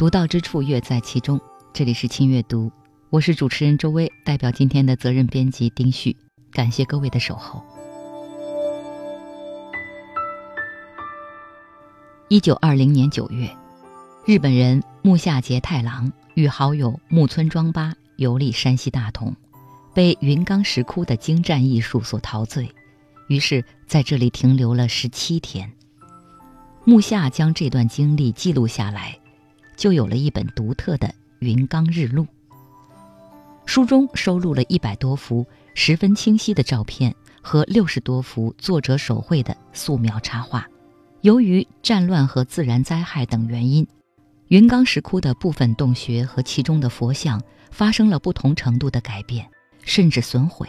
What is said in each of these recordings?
独到之处乐在其中。这里是轻阅读，我是主持人周薇，代表今天的责任编辑丁旭，感谢各位的守候。一九二零年九月，日本人木下节太郎与好友木村庄八游历山西大同，被云冈石窟的精湛艺术所陶醉，于是在这里停留了十七天。木下将这段经历记录下来，就有了一本独特的《云冈日录》。书中收录了一百多幅十分清晰的照片和六十多幅作者手绘的素描插画。由于战乱和自然灾害等原因，云冈石窟的部分洞穴和其中的佛像发生了不同程度的改变，甚至损毁。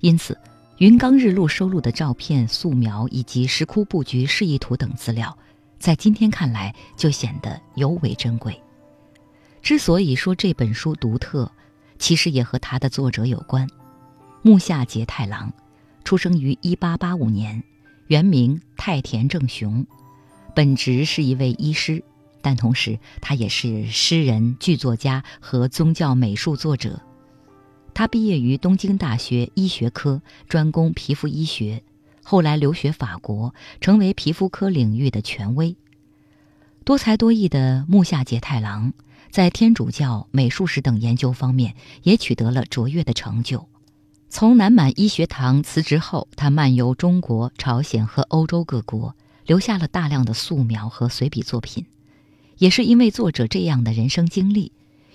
因此，《云冈日录》收录的照片、素描以及石窟布局示意图等资料，在今天看来就显得尤为珍贵。之所以说这本书独特，其实也和它的作者有关。木下节太郎，出生于1885年。原名太田正雄，本职是一位医师，但同时他也是诗人、剧作家和宗教美术作者。他毕业于东京大学医学科，专攻皮肤医学，后来留学法国，成为皮肤科领域的权威。多才多艺的木下节太郎，在天主教、美术史等研究方面也取得了卓越的成就。从南满医学堂辞职后，他漫游中国、朝鲜和欧洲各国，留下了大量的素描和随笔作品。也是因为作者这样的人生经历，《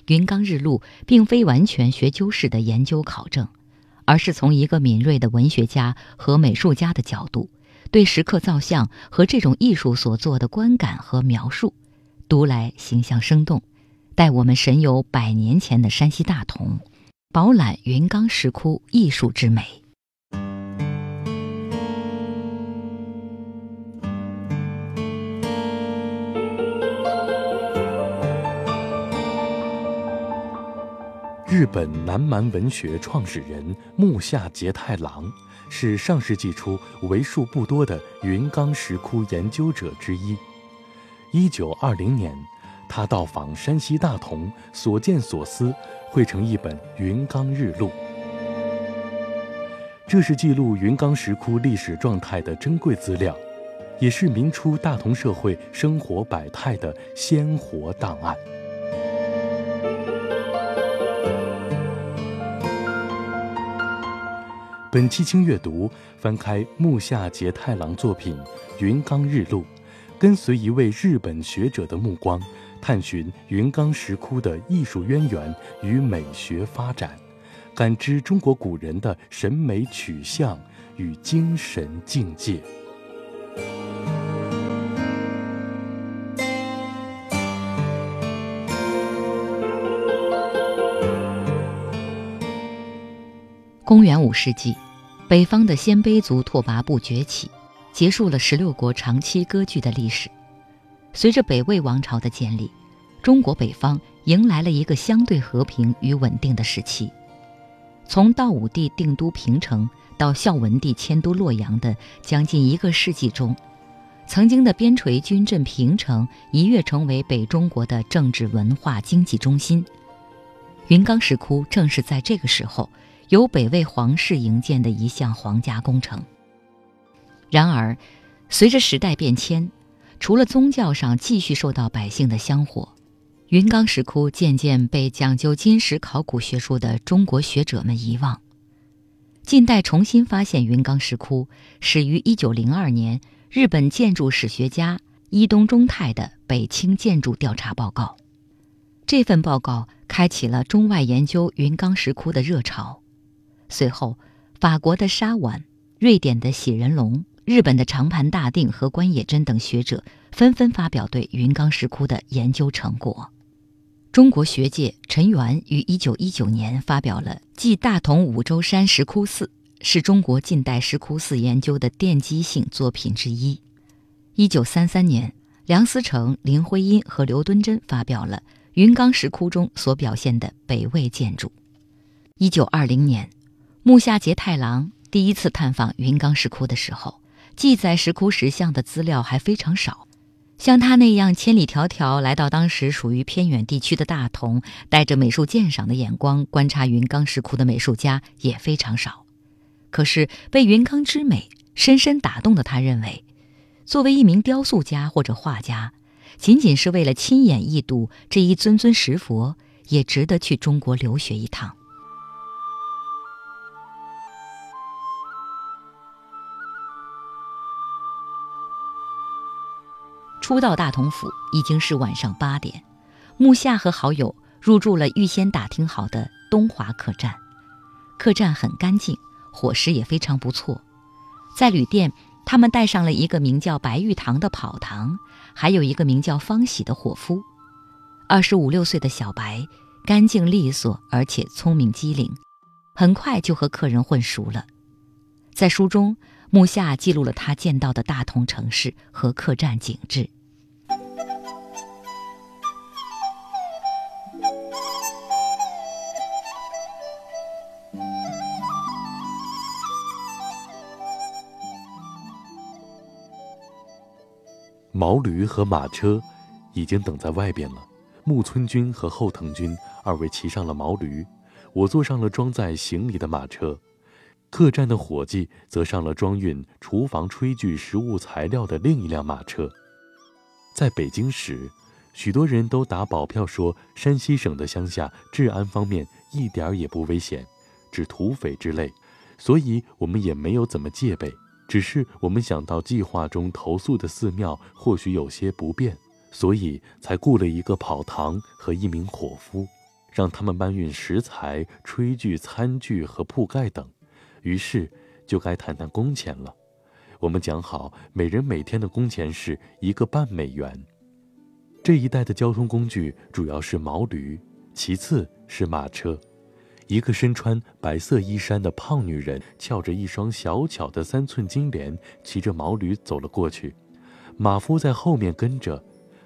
云冈日录》并非完全学究式的研究考证，而是从一个敏锐的文学家和美术家的角度，对石刻造像和这种艺术所做的观感和描述，读来形象生动，带我们神游百年前的山西大同。饱览云冈石窟艺术之美。日本南蛮文学创始人木下节太郎是上世纪初为数不多的云冈石窟研究者之一。一九二零年。他到访山西大同，所见所思汇成一本《云冈日录》。这是记录云冈石窟历史状态的珍贵资料，也是明初大同社会生活百态的鲜活档案。本期轻阅读，翻开木下节太郎作品《云冈日录》，跟随一位日本学者的目光。探寻云冈石窟的艺术渊源与美学发展，感知中国古人的审美取向与精神境界。公元五世纪，北方的鲜卑族拓跋部崛起，结束了十六国长期割据的历史。随着北魏王朝的建立，中国北方迎来了一个相对和平与稳定的时期。从道武帝定都平城到孝文帝迁都洛阳的将近一个世纪中，曾经的边陲军镇平城一跃成为北中国的政治、文化、经济中心。云冈石窟正是在这个时候由北魏皇室营建的一项皇家工程。然而，随着时代变迁，除了宗教上继续受到百姓的香火，云冈石窟渐渐被讲究金石考古学术的中国学者们遗忘。近代重新发现云冈石窟，始于1902年日本建筑史学家伊东忠太的《北清建筑调查报告》。这份报告开启了中外研究云冈石窟的热潮。随后，法国的沙婉、瑞典的喜仁龙。日本的长盘大定和关野真等学者纷纷发表对云冈石窟的研究成果。中国学界陈元于1919年发表了《继大同五洲山石窟寺》，是中国近代石窟寺研究的奠基性作品之一。1933年，梁思成、林徽因和刘敦桢发表了云冈石窟中所表现的北魏建筑。1920年，木下节太郎第一次探访云冈石窟的时候。记载石窟石像的资料还非常少，像他那样千里迢迢来到当时属于偏远地区的大同，带着美术鉴赏的眼光观察云冈石窟的美术家也非常少。可是被云冈之美深深打动的他，认为，作为一名雕塑家或者画家，仅仅是为了亲眼一睹这一尊尊石佛，也值得去中国留学一趟。初到大同府已经是晚上八点，木夏和好友入住了预先打听好的东华客栈。客栈很干净，伙食也非常不错。在旅店，他们带上了一个名叫白玉堂的跑堂，还有一个名叫方喜的伙夫。二十五六岁的小白，干净利索，而且聪明机灵，很快就和客人混熟了。在书中。木下记录了他见到的大同城市和客栈景致。毛驴和马车已经等在外边了。木村君和后藤君二位骑上了毛驴，我坐上了装载行李的马车。客栈的伙计则上了装运厨房炊具、食物材料的另一辆马车。在北京时，许多人都打保票说，山西省的乡下治安方面一点儿也不危险，指土匪之类，所以我们也没有怎么戒备。只是我们想到计划中投宿的寺庙或许有些不便，所以才雇了一个跑堂和一名伙夫，让他们搬运食材、炊具、餐具和铺盖等。于是，就该谈谈工钱了。我们讲好，每人每天的工钱是一个半美元。这一带的交通工具主要是毛驴，其次是马车。一个身穿白色衣衫的胖女人，翘着一双小巧的三寸金莲，骑着毛驴走了过去。马夫在后面跟着，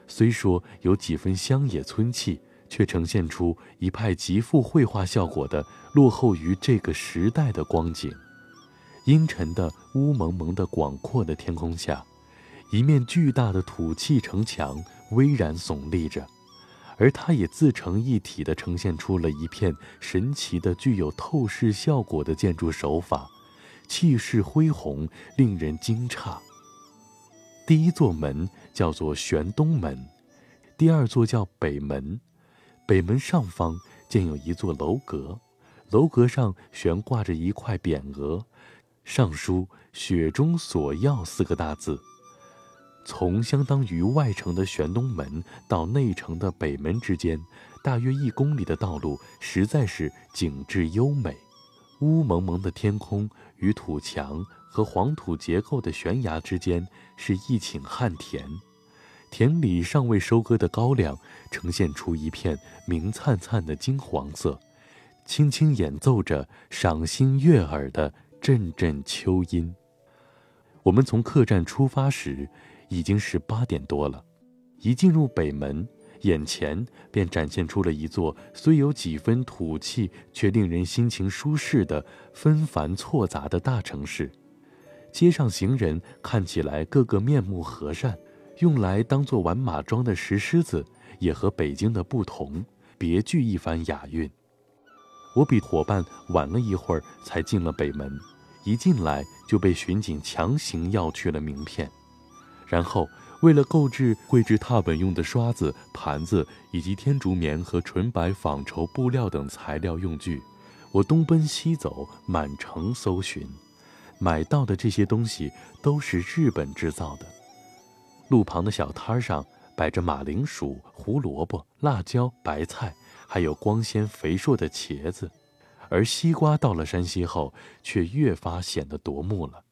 虽说有几分乡野村气。却呈现出一派极富绘画效果的落后于这个时代的光景。阴沉的、乌蒙蒙的、广阔的天空下，一面巨大的土砌城墙巍然耸立着，而它也自成一体地呈现出了一片神奇的、具有透视效果的建筑手法，气势恢宏，令人惊诧。第一座门叫做玄东门，第二座叫北门。北门上方建有一座楼阁，楼阁上悬挂着一块匾额，上书“雪中索要”四个大字。从相当于外城的玄东门到内城的北门之间，大约一公里的道路，实在是景致优美。乌蒙蒙的天空与土墙和黄土结构的悬崖之间，是一顷旱田。田里尚未收割的高粱，呈现出一片明灿灿的金黄色，轻轻演奏着赏心悦耳的阵阵秋音。我们从客栈出发时，已经是八点多了。一进入北门，眼前便展现出了一座虽有几分土气，却令人心情舒适的纷繁错杂的大城市。街上行人看起来个个面目和善。用来当做玩马桩的石狮子，也和北京的不同，别具一番雅韵。我比伙伴晚了一会儿才进了北门，一进来就被巡警强行要去了名片。然后，为了购置绘制拓本用的刷子、盘子以及天竺棉和纯白纺绸布料等材料用具，我东奔西走，满城搜寻。买到的这些东西都是日本制造的。路旁的小摊上摆着马铃薯、胡萝卜、辣椒、白菜，还有光鲜肥硕的茄子，而西瓜到了山西后，却越发显得夺目了。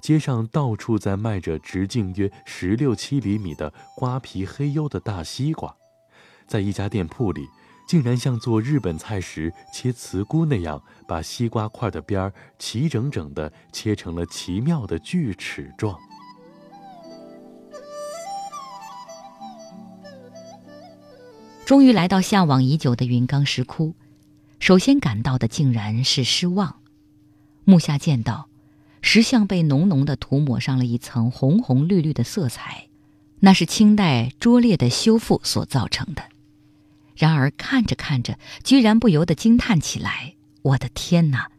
街上到处在卖着直径约十六七厘米的瓜皮黑黝的大西瓜，在一家店铺里，竟然像做日本菜时切茨菇那样，把西瓜块的边儿齐整整地切成了奇妙的锯齿状。终于来到向往已久的云冈石窟，首先感到的竟然是失望。木下见到，石像被浓浓的涂抹上了一层红红绿绿的色彩，那是清代拙劣的修复所造成的。然而看着看着，居然不由得惊叹起来：“我的天哪！”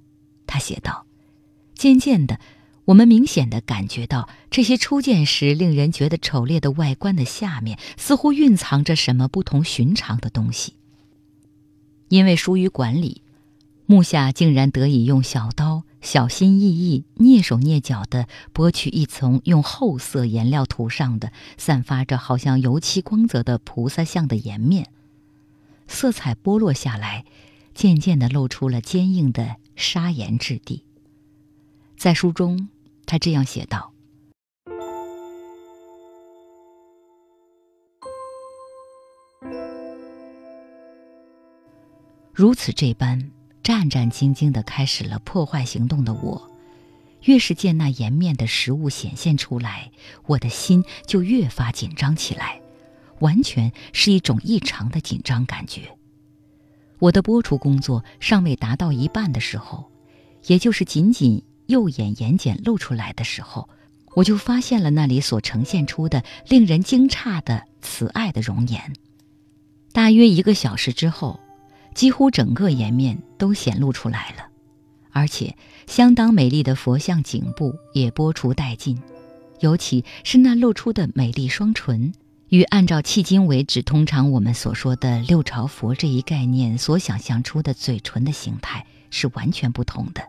他写道：“渐渐的，我们明显的感觉到，这些初见时令人觉得丑劣的外观的下面，似乎蕴藏着什么不同寻常的东西。因为疏于管理，木下竟然得以用小刀小心翼翼、蹑手蹑脚地剥去一层用厚色颜料涂上的、散发着好像油漆光泽的菩萨像的颜面。”色彩剥落下来，渐渐地露出了坚硬的砂岩质地。在书中，他这样写道：“如此这般战战兢兢的开始了破坏行动的我，越是见那颜面的食物显现出来，我的心就越发紧张起来。”完全是一种异常的紧张感觉。我的播出工作尚未达到一半的时候，也就是仅仅右眼眼睑露出来的时候，我就发现了那里所呈现出的令人惊诧的慈爱的容颜。大约一个小时之后，几乎整个颜面都显露出来了，而且相当美丽的佛像颈部也剥除殆尽，尤其是那露出的美丽双唇。与按照迄今为止通常我们所说的六朝佛这一概念所想象出的嘴唇的形态是完全不同的。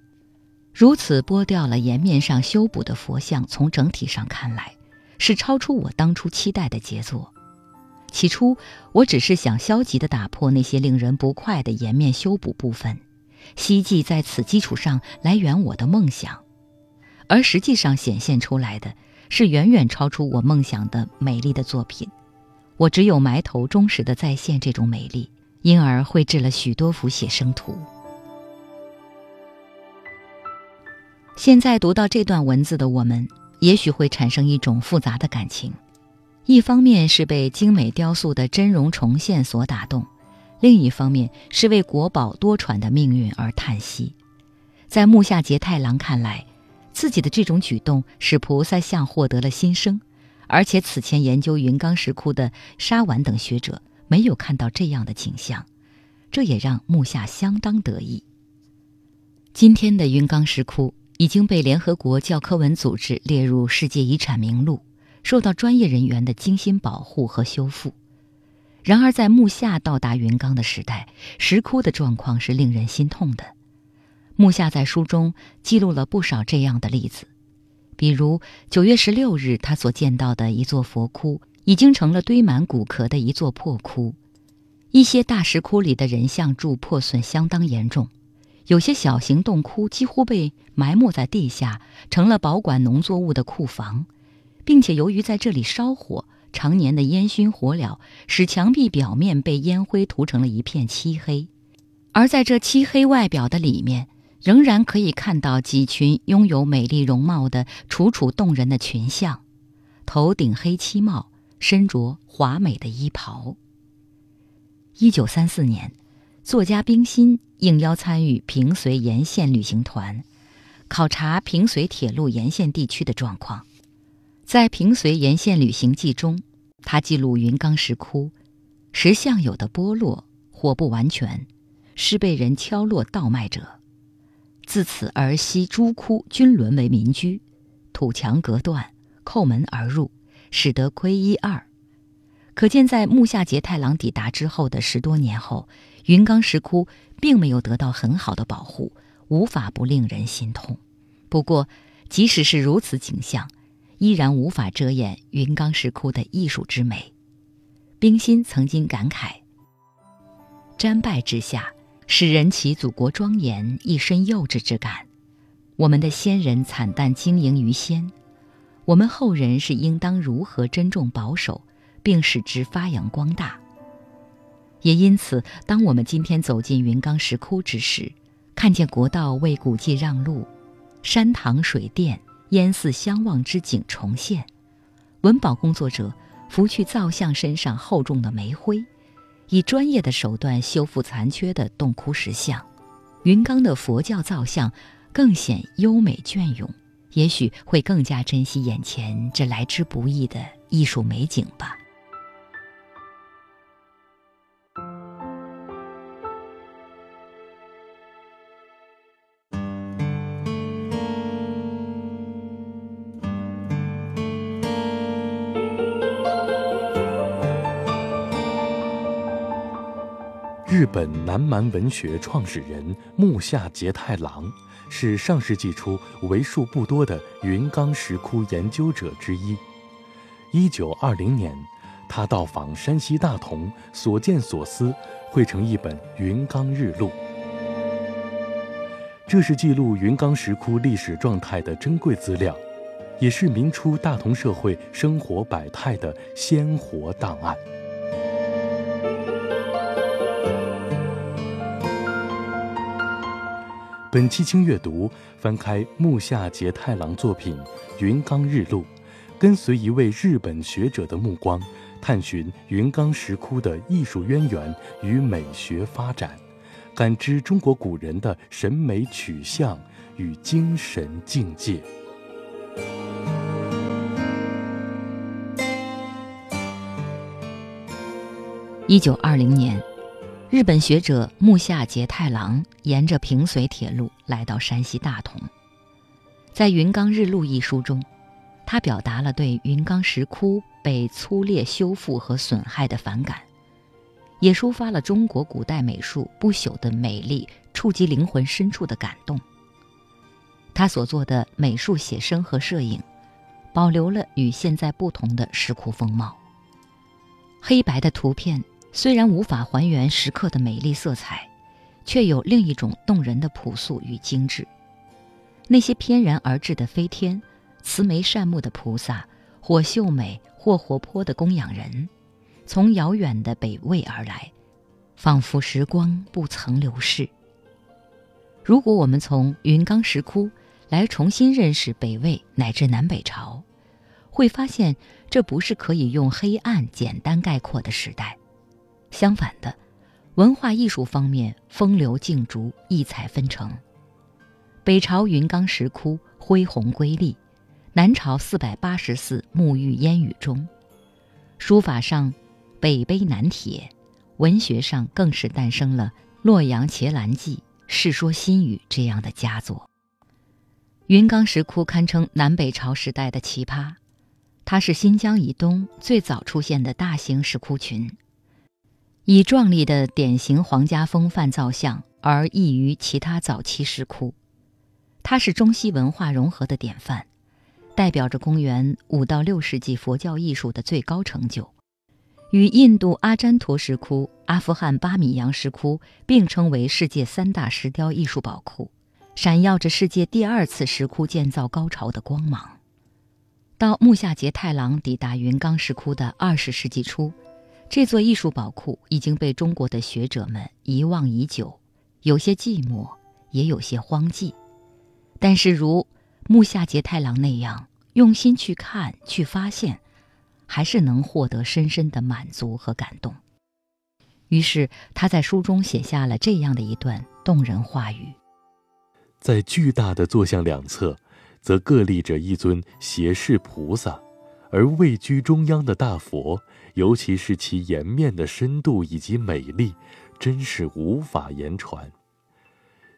如此剥掉了颜面上修补的佛像，从整体上看来，是超出我当初期待的杰作。起初我只是想消极地打破那些令人不快的颜面修补部分，希冀在此基础上来圆我的梦想，而实际上显现出来的。是远远超出我梦想的美丽的作品，我只有埋头忠实的再现这种美丽，因而绘制了许多幅写生图。现在读到这段文字的我们，也许会产生一种复杂的感情：一方面是被精美雕塑的真容重现所打动，另一方面是为国宝多舛的命运而叹息。在木下节太郎看来。自己的这种举动使菩萨像获得了新生，而且此前研究云冈石窟的沙丸等学者没有看到这样的景象，这也让木下相当得意。今天的云冈石窟已经被联合国教科文组织列入世界遗产名录，受到专业人员的精心保护和修复。然而，在木下到达云冈的时代，石窟的状况是令人心痛的。木下在书中记录了不少这样的例子，比如九月十六日他所见到的一座佛窟，已经成了堆满骨壳的一座破窟；一些大石窟里的人像柱破损相当严重，有些小型洞窟几乎被埋没在地下，成了保管农作物的库房，并且由于在这里烧火，常年的烟熏火燎使墙壁表面被烟灰涂成了一片漆黑，而在这漆黑外表的里面。仍然可以看到几群拥有美丽容貌的楚楚动人的群像，头顶黑漆帽，身着华美的衣袍。一九三四年，作家冰心应邀参与平绥沿线旅行团，考察平绥铁路沿线地区的状况。在《平绥沿线旅行记》中，他记录云冈石窟石像有的剥落或不完全，是被人敲落盗卖者。自此而西诸窟均沦为民居，土墙隔断，叩门而入，使得窥一二。可见，在木下节太郎抵达之后的十多年后，云冈石窟并没有得到很好的保护，无法不令人心痛。不过，即使是如此景象，依然无法遮掩云冈石窟的艺术之美。冰心曾经感慨：“瞻拜之下。”使人其祖国庄严，一身幼稚之感。我们的先人惨淡经营于先，我们后人是应当如何珍重保守，并使之发扬光大？也因此，当我们今天走进云冈石窟之时，看见国道为古迹让路，山塘水殿烟寺相望之景重现，文保工作者拂去造像身上厚重的煤灰。以专业的手段修复残缺的洞窟石像，云冈的佛教造像更显优美隽永，也许会更加珍惜眼前这来之不易的艺术美景吧。本南蛮文学创始人木下节太郎是上世纪初为数不多的云冈石窟研究者之一。一九二零年，他到访山西大同，所见所思汇成一本《云冈日录》。这是记录云冈石窟历史状态的珍贵资料，也是明初大同社会生活百态的鲜活档案。本期轻阅读，翻开木下节太郎作品《云冈日录》，跟随一位日本学者的目光，探寻云冈石窟的艺术渊源与美学发展，感知中国古人的审美取向与精神境界。一九二零年。日本学者木下节太郎沿着平绥铁路来到山西大同，在《云冈日录》一书中，他表达了对云冈石窟被粗劣修复和损害的反感，也抒发了中国古代美术不朽的美丽，触及灵魂深处的感动。他所做的美术写生和摄影，保留了与现在不同的石窟风貌。黑白的图片。虽然无法还原石刻的美丽色彩，却有另一种动人的朴素与精致。那些翩然而至的飞天、慈眉善目的菩萨，或秀美或活泼的供养人，从遥远的北魏而来，仿佛时光不曾流逝。如果我们从云冈石窟来重新认识北魏乃至南北朝，会发现这不是可以用黑暗简单概括的时代。相反的，文化艺术方面风流竞逐，异彩纷呈。北朝云冈石窟恢宏瑰丽，南朝四百八十寺沐浴烟雨中。书法上，北碑南帖；文学上更是诞生了《洛阳伽蓝记》《世说新语》这样的佳作。云冈石窟堪称南北朝时代的奇葩，它是新疆以东最早出现的大型石窟群。以壮丽的典型皇家风范造像而异于其他早期石窟，它是中西文化融合的典范，代表着公元五到六世纪佛教艺术的最高成就，与印度阿占陀石窟、阿富汗巴米扬石窟并称为世界三大石雕艺术宝库，闪耀着世界第二次石窟建造高潮的光芒。到木下节太郎抵达云冈石窟的二十世纪初。这座艺术宝库已经被中国的学者们遗忘已久，有些寂寞，也有些荒寂。但是，如木下节太郎那样用心去看、去发现，还是能获得深深的满足和感动。于是，他在书中写下了这样的一段动人话语：在巨大的坐像两侧，则各立着一尊胁侍菩萨。而位居中央的大佛，尤其是其颜面的深度以及美丽，真是无法言传。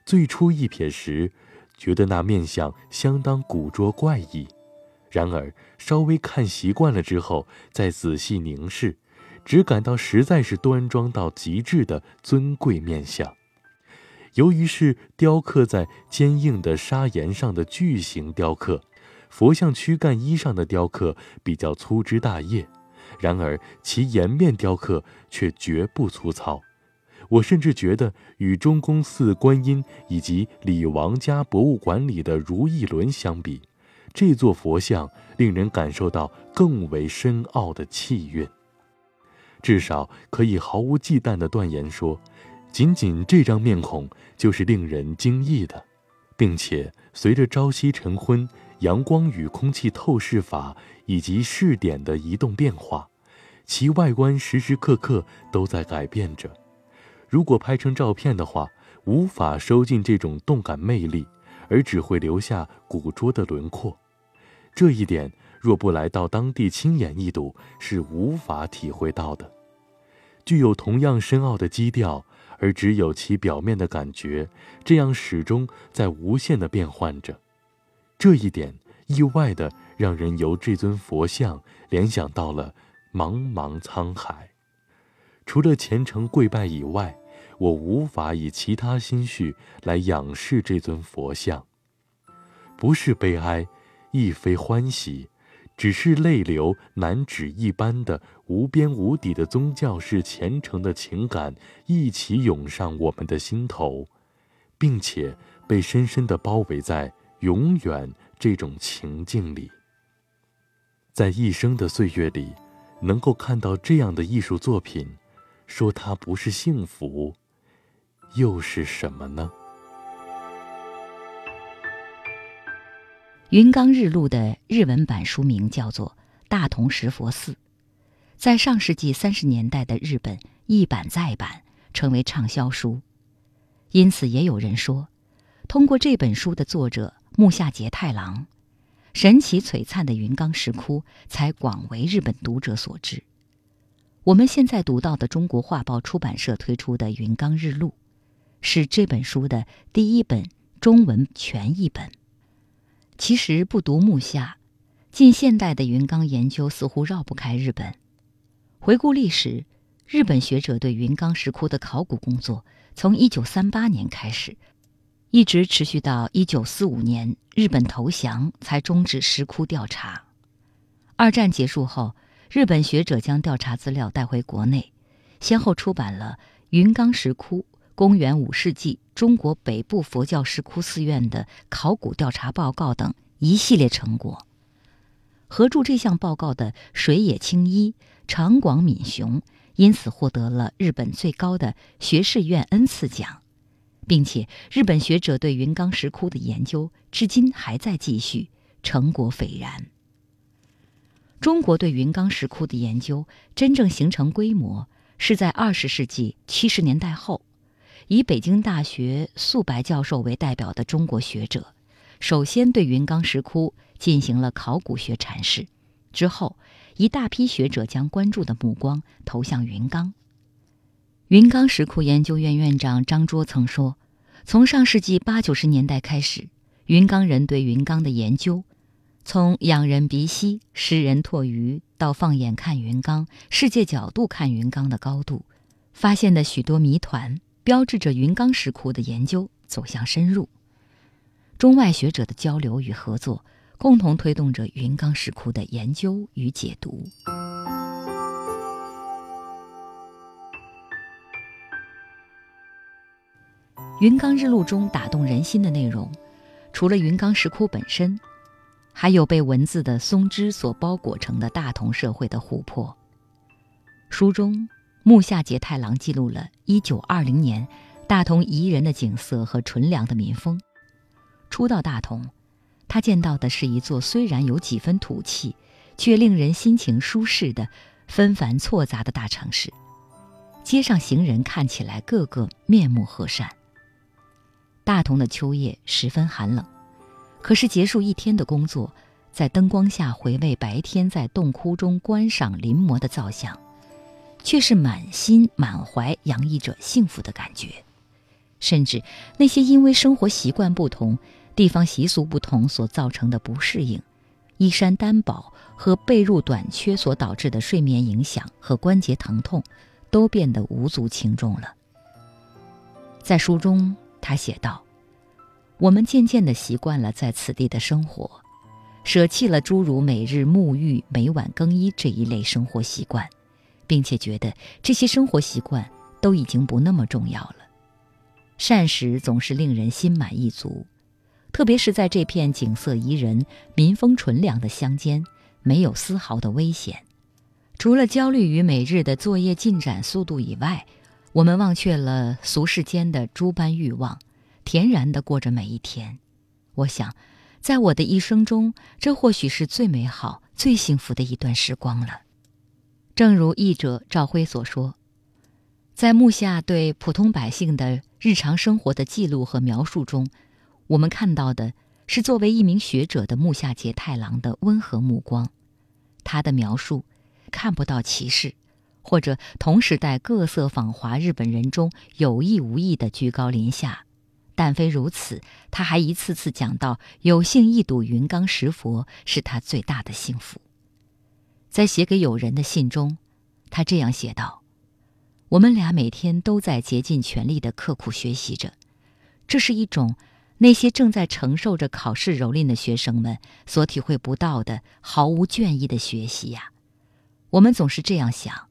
最初一瞥时，觉得那面相相当古拙怪异；然而稍微看习惯了之后，再仔细凝视，只感到实在是端庄到极致的尊贵面相。由于是雕刻在坚硬的砂岩上的巨型雕刻。佛像躯干衣上的雕刻比较粗枝大叶，然而其颜面雕刻却绝不粗糙。我甚至觉得与中宫寺观音以及李王家博物馆里的如意轮相比，这座佛像令人感受到更为深奥的气韵。至少可以毫无忌惮地断言说，仅仅这张面孔就是令人惊异的，并且随着朝夕晨昏。阳光与空气透视法以及视点的移动变化，其外观时时刻刻都在改变着。如果拍成照片的话，无法收进这种动感魅力，而只会留下古拙的轮廓。这一点，若不来到当地亲眼一睹，是无法体会到的。具有同样深奥的基调，而只有其表面的感觉，这样始终在无限的变换着。这一点意外的让人由这尊佛像联想到了茫茫沧海。除了虔诚跪拜以外，我无法以其他心绪来仰视这尊佛像。不是悲哀，亦非欢喜。只是泪流难止一般的无边无底的宗教式虔诚的情感一起涌上我们的心头，并且被深深地包围在永远这种情境里。在一生的岁月里，能够看到这样的艺术作品，说它不是幸福，又是什么呢？云冈日录的日文版书名叫做《大同石佛寺》，在上世纪三十年代的日本一版再版，成为畅销书。因此，也有人说，通过这本书的作者木下节太郎，神奇璀璨的云冈石窟才广为日本读者所知。我们现在读到的中国画报出版社推出的《云冈日录》，是这本书的第一本中文全译本。其实不读木下，近现代的云冈研究似乎绕不开日本。回顾历史，日本学者对云冈石窟的考古工作从1938年开始，一直持续到1945年日本投降才终止石窟调查。二战结束后，日本学者将调查资料带回国内，先后出版了《云冈石窟：公元五世纪》。中国北部佛教石窟寺院的考古调查报告等一系列成果。合著这项报告的水野清一、长广敏雄，因此获得了日本最高的学士院恩赐奖，并且日本学者对云冈石窟的研究至今还在继续，成果斐然。中国对云冈石窟的研究真正形成规模，是在二十世纪七十年代后。以北京大学素白教授为代表的中国学者，首先对云冈石窟进行了考古学阐释。之后，一大批学者将关注的目光投向云冈。云冈石窟研究院院长张卓曾说：“从上世纪八九十年代开始，云冈人对云冈的研究，从仰人鼻息、食人唾鱼到放眼看云冈、世界角度看云冈的高度，发现的许多谜团。”标志着云冈石窟的研究走向深入，中外学者的交流与合作，共同推动着云冈石窟的研究与解读。云冈日录中打动人心的内容，除了云冈石窟本身，还有被文字的松枝所包裹成的大同社会的琥珀。书中。木下节太郎记录了1920年大同宜人的景色和纯良的民风。初到大同，他见到的是一座虽然有几分土气，却令人心情舒适的纷繁错杂的大城市。街上行人看起来个个面目和善。大同的秋夜十分寒冷，可是结束一天的工作，在灯光下回味白天在洞窟中观赏临摹的造像。却是满心满怀洋溢着幸福的感觉，甚至那些因为生活习惯不同、地方习俗不同所造成的不适应、衣衫单薄和被褥短缺所导致的睡眠影响和关节疼痛，都变得无足轻重了。在书中，他写道：“我们渐渐地习惯了在此地的生活，舍弃了诸如每日沐浴、每晚更衣这一类生活习惯。”并且觉得这些生活习惯都已经不那么重要了。膳食总是令人心满意足，特别是在这片景色宜人、民风纯良的乡间，没有丝毫的危险。除了焦虑于每日的作业进展速度以外，我们忘却了俗世间的诸般欲望，恬然地过着每一天。我想，在我的一生中，这或许是最美好、最幸福的一段时光了。正如译者赵辉所说，在木下对普通百姓的日常生活的记录和描述中，我们看到的是作为一名学者的木下节太郎的温和目光。他的描述看不到歧视，或者同时代各色访华日本人中有意无意的居高临下。但非如此，他还一次次讲到有幸一睹云冈石佛是他最大的幸福。在写给友人的信中，他这样写道：“我们俩每天都在竭尽全力的刻苦学习着，这是一种那些正在承受着考试蹂躏的学生们所体会不到的毫无倦意的学习呀。我们总是这样想，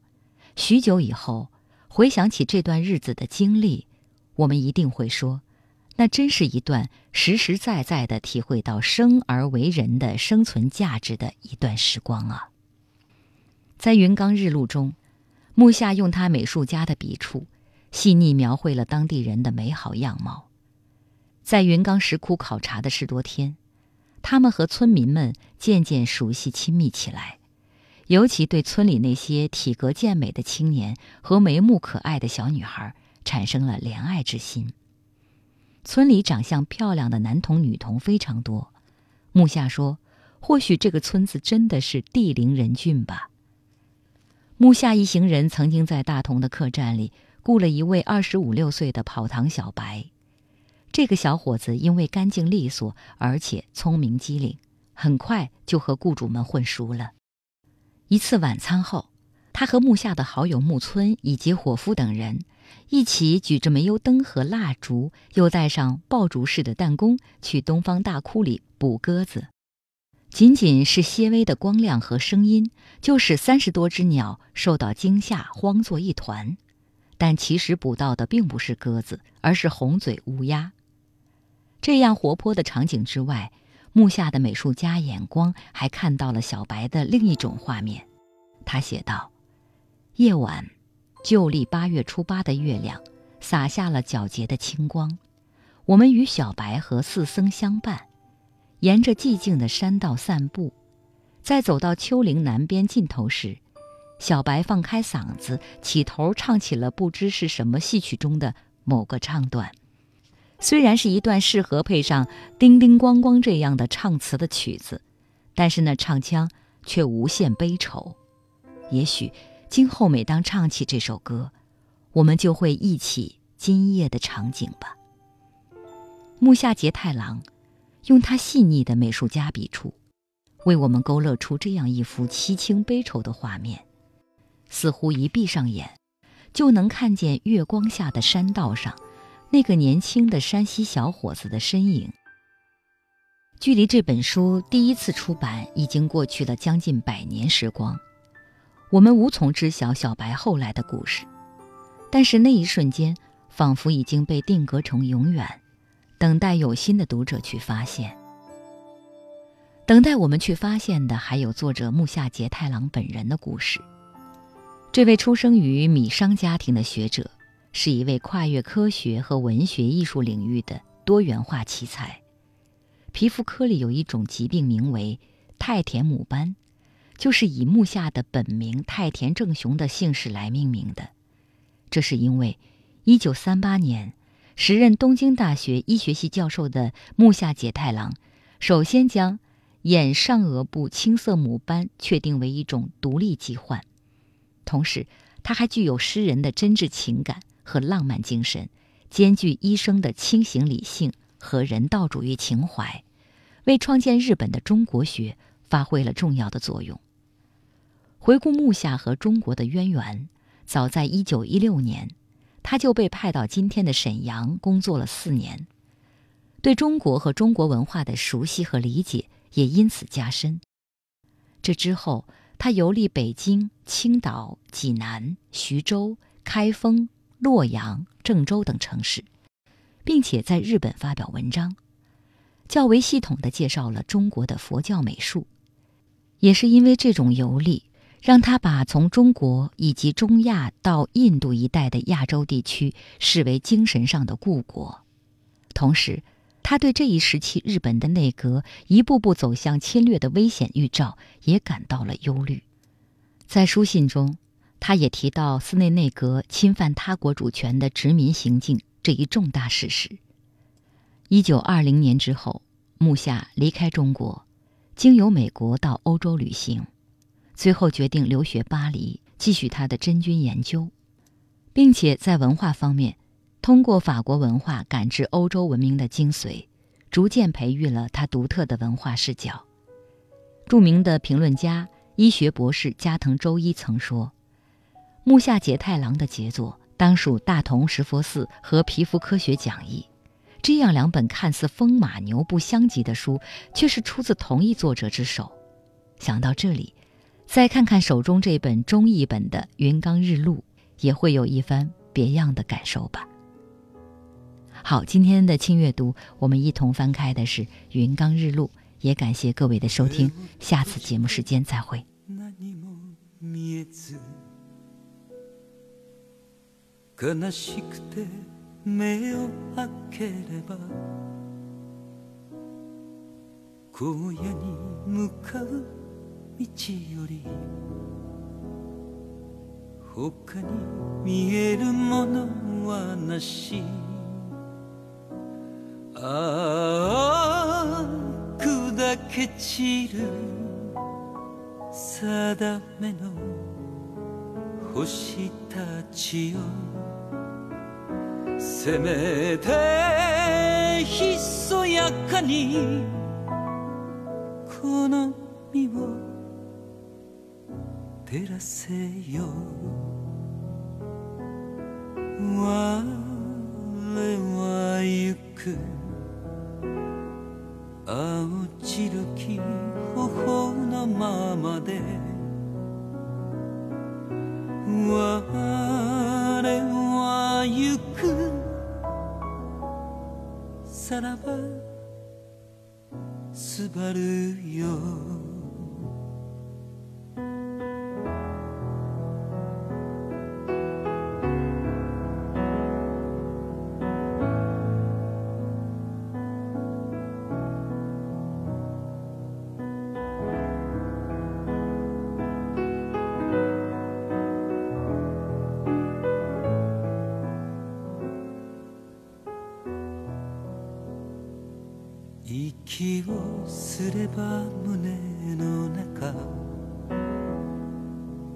许久以后回想起这段日子的经历，我们一定会说。”那真是一段实实在在的体会到生而为人的生存价值的一段时光啊！在《云冈日录》中，木下用他美术家的笔触，细腻描绘了当地人的美好样貌。在云冈石窟考察的十多天，他们和村民们渐渐熟悉亲密起来，尤其对村里那些体格健美的青年和眉目可爱的小女孩产生了怜爱之心。村里长相漂亮的男童女童非常多，木下说：“或许这个村子真的是地灵人俊吧。”木下一行人曾经在大同的客栈里雇了一位二十五六岁的跑堂小白，这个小伙子因为干净利索，而且聪明机灵，很快就和雇主们混熟了。一次晚餐后，他和木下的好友木村以及伙夫等人。一起举着煤油灯和蜡烛，又带上爆竹式的弹弓，去东方大窟里捕鸽子。仅仅是些微的光亮和声音，就使三十多只鸟受到惊吓，慌作一团。但其实捕到的并不是鸽子，而是红嘴乌鸦。这样活泼的场景之外，木下的美术家眼光还看到了小白的另一种画面。他写道：“夜晚。”旧历八月初八的月亮，洒下了皎洁的清光。我们与小白和四僧相伴，沿着寂静的山道散步。在走到丘陵南边尽头时，小白放开嗓子，起头唱起了不知是什么戏曲中的某个唱段。虽然是一段适合配上叮叮咣咣这样的唱词的曲子，但是那唱腔却无限悲愁。也许。今后每当唱起这首歌，我们就会忆起今夜的场景吧。木下节太郎用他细腻的美术家笔触，为我们勾勒出这样一幅凄清悲愁的画面，似乎一闭上眼，就能看见月光下的山道上那个年轻的山西小伙子的身影。距离这本书第一次出版已经过去了将近百年时光。我们无从知晓小白后来的故事，但是那一瞬间仿佛已经被定格成永远，等待有心的读者去发现。等待我们去发现的还有作者木下节太郎本人的故事。这位出生于米商家庭的学者，是一位跨越科学和文学艺术领域的多元化奇才。皮肤科里有一种疾病，名为太田母斑。就是以木下的本名太田正雄的姓氏来命名的，这是因为1938年，时任东京大学医学系教授的木下解太郎，首先将眼上额部青色母斑确定为一种独立疾患。同时，他还具有诗人的真挚情感和浪漫精神，兼具医生的清醒理性和人道主义情怀，为创建日本的中国学发挥了重要的作用。回顾木下和中国的渊源，早在1916年，他就被派到今天的沈阳工作了四年，对中国和中国文化的熟悉和理解也因此加深。这之后，他游历北京、青岛、济南、徐州、开封、洛阳、郑州等城市，并且在日本发表文章，较为系统地介绍了中国的佛教美术。也是因为这种游历。让他把从中国以及中亚到印度一带的亚洲地区视为精神上的故国，同时，他对这一时期日本的内阁一步步走向侵略的危险预兆也感到了忧虑。在书信中，他也提到斯内内阁侵犯他国主权的殖民行径这一重大事实。一九二零年之后，木下离开中国，经由美国到欧洲旅行，最后决定留学巴黎，继续他的真菌研究，并且在文化方面，通过法国文化感知欧洲文明的精髓，逐渐培育了他独特的文化视角。著名的评论家、医学博士加藤周一曾说：“木下节太郎的杰作当属《大同石佛寺》和《皮肤科学讲义》。”这样两本看似风马牛不相及的书，却是出自同一作者之手。想到这里，再看看手中这本中译本的《云冈日录》，也会有一番别样的感受吧。好，今天的轻阅读，我们一同翻开的是《云冈日录》，也感谢各位的收听，下次节目时间再会。悲しくて目を開ければ荒野に向かう道より他に見えるものはなし。ああ砕け散る定めの星たちよ。せめてひそやかにこの身を照らせよ。我は行く。青白き頬のままで。すばる ば胸の中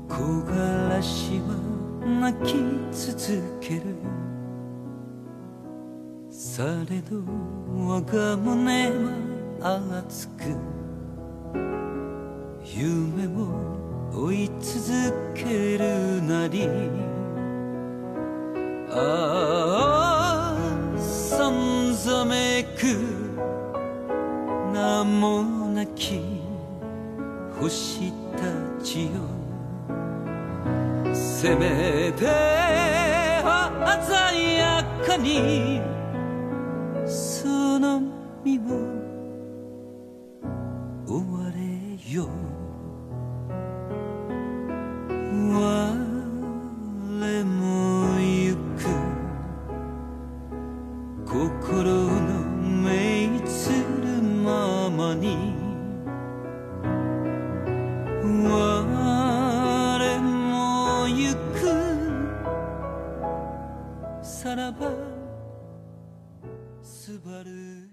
木枯らしは泣き続ける。されど我が胸は熱く夢を追い続けるなり。ああさんざめく名もなき星たちよせめて鮮やかに。すばる